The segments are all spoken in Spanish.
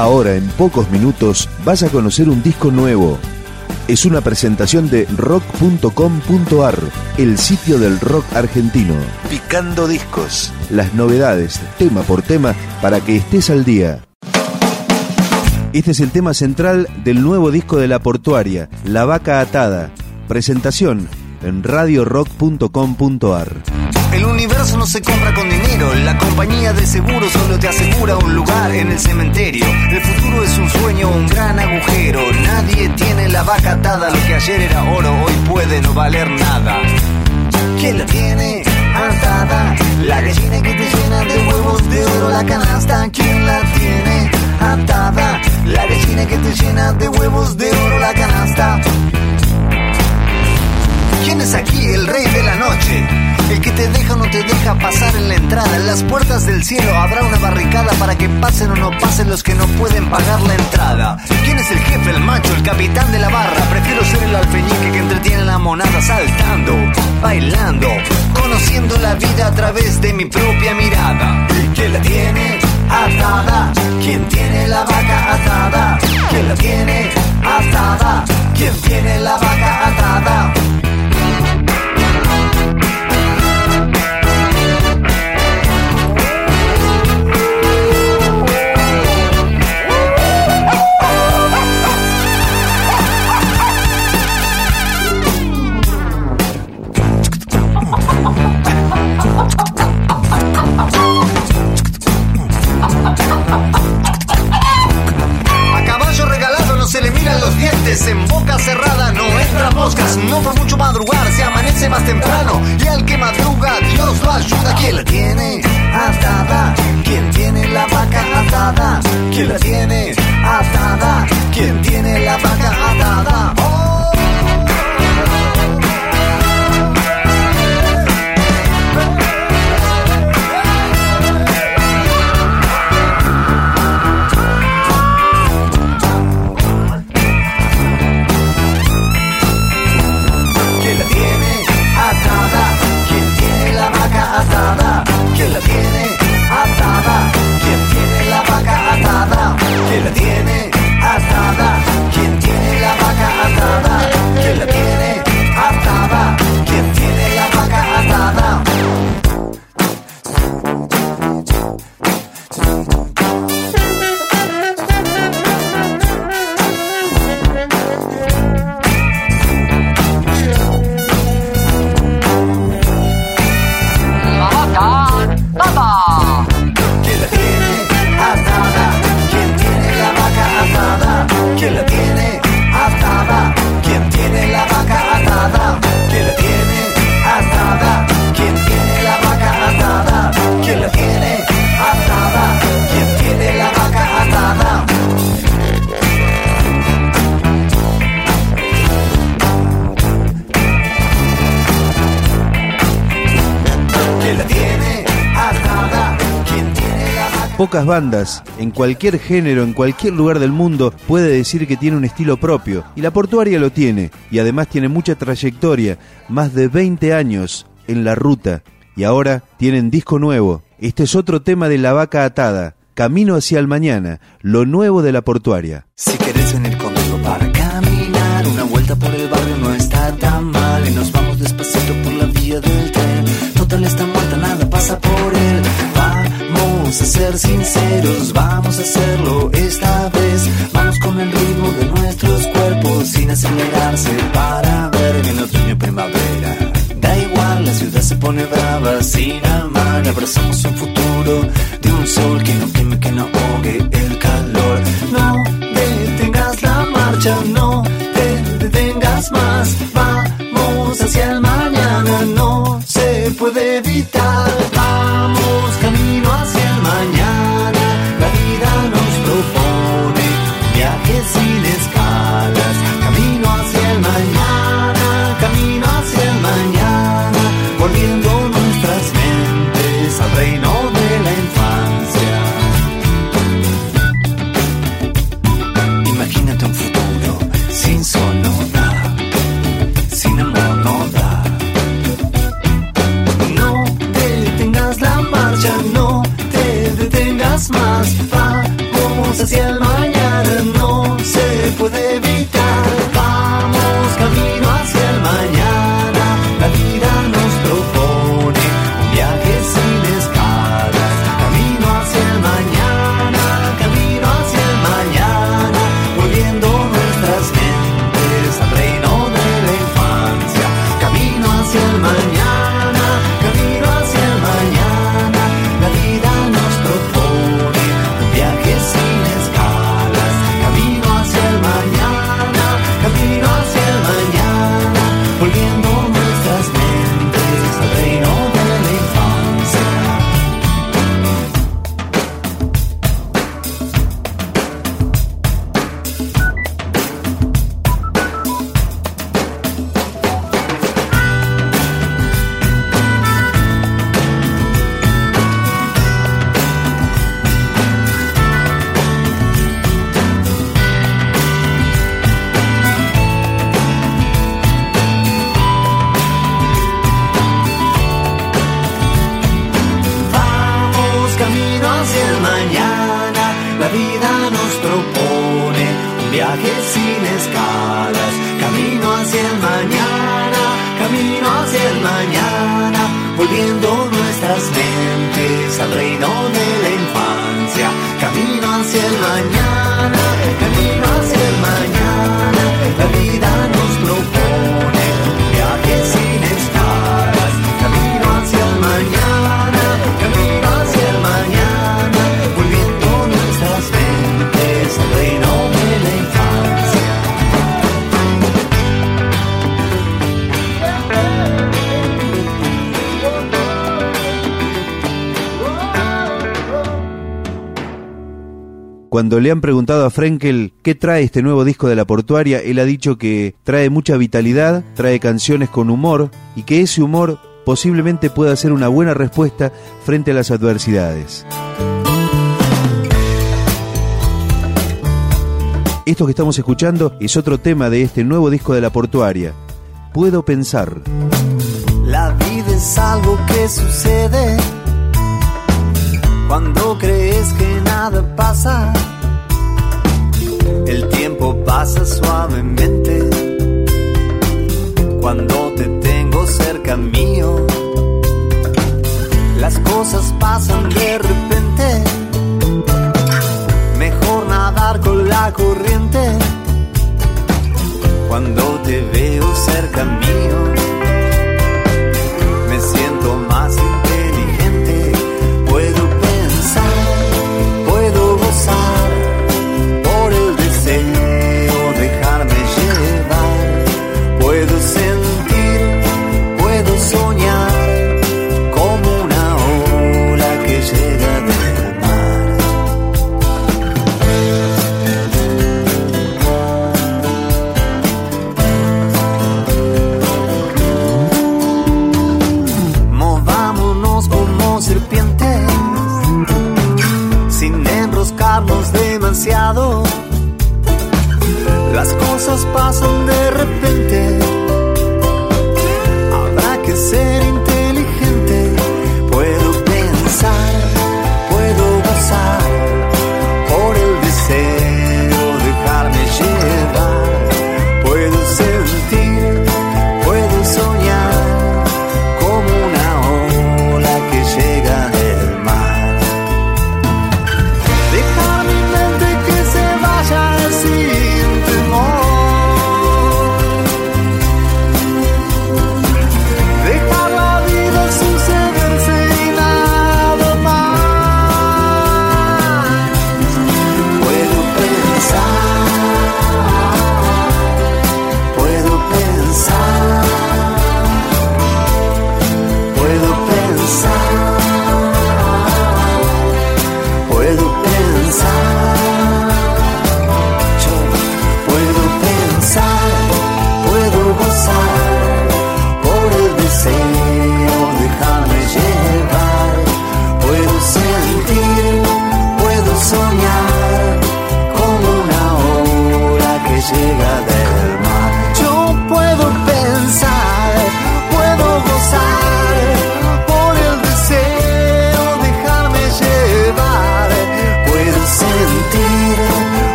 Ahora, en pocos minutos, vas a conocer un disco nuevo. Es una presentación de rock.com.ar, el sitio del rock argentino. Picando discos. Las novedades, tema por tema, para que estés al día. Este es el tema central del nuevo disco de La Portuaria, La Vaca Atada. Presentación en radiorock.com.ar. El universo no se compra con dinero, la compañía de seguros solo te asegura un lugar en el cementerio. El futuro es un sueño, un gran agujero. Nadie tiene la vaca atada, lo que ayer era oro hoy puede no valer nada. ¿Quién la tiene atada? La gallina que te llena de huevos de oro, la canasta. ¿Quién la tiene atada? La gallina que te llena de huevos de oro, la canasta. El que te deja o no te deja pasar en la entrada. En las puertas del cielo habrá una barricada para que pasen o no pasen los que no pueden pagar la entrada. ¿Quién es el jefe, el macho, el capitán de la barra? Prefiero ser el alfeñique que entretiene la monada saltando, bailando, conociendo la vida a través de mi propia mirada. ¿Quién la tiene atada? ¿Quién tiene la vaca atada? ¿Quién la tiene atada? ¿Quién tiene la vaca Pocas bandas, en cualquier género, en cualquier lugar del mundo, puede decir que tiene un estilo propio. Y la portuaria lo tiene. Y además tiene mucha trayectoria, más de 20 años en la ruta. Y ahora tienen disco nuevo. Este es otro tema de La Vaca Atada. Camino hacia el mañana, lo nuevo de la portuaria. Si querés venir conmigo para caminar, una vuelta por el barrio no está tan mal. Ser sinceros, vamos a hacerlo esta vez. Vamos con el ritmo de nuestros cuerpos sin acelerarse para ver en otoño primavera. Da igual, la ciudad se pone brava sin amar. Abrazamos un futuro de un sol que no queme, que no ahogue el calor. No detengas la marcha, no te detengas más. Vamos hacia el mañana, no se puede evitar. Vamos attesa, non è l'infanzia Cuando le han preguntado a Frenkel qué trae este nuevo disco de la portuaria, él ha dicho que trae mucha vitalidad, trae canciones con humor y que ese humor posiblemente pueda ser una buena respuesta frente a las adversidades. Esto que estamos escuchando es otro tema de este nuevo disco de la portuaria. Puedo pensar. La vida es algo que sucede cuando crees que nada pasa. El tiempo pasa suavemente cuando te tengo cerca mío. Las cosas pasan de repente. Mejor nadar con la corriente cuando te veo cerca mío.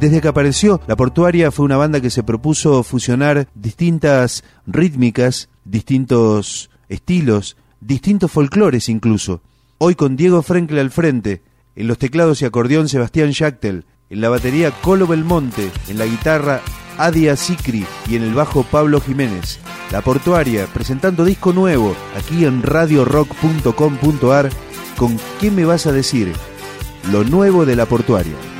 Desde que apareció, La Portuaria fue una banda que se propuso fusionar distintas rítmicas, distintos estilos, distintos folclores incluso. Hoy con Diego Frenkel al frente, en los teclados y acordeón Sebastián Schachtel, en la batería Colo Belmonte, en la guitarra Adia Sicri y en el bajo Pablo Jiménez. La Portuaria presentando disco nuevo aquí en radiorock.com.ar con ¿Qué me vas a decir? Lo nuevo de La Portuaria.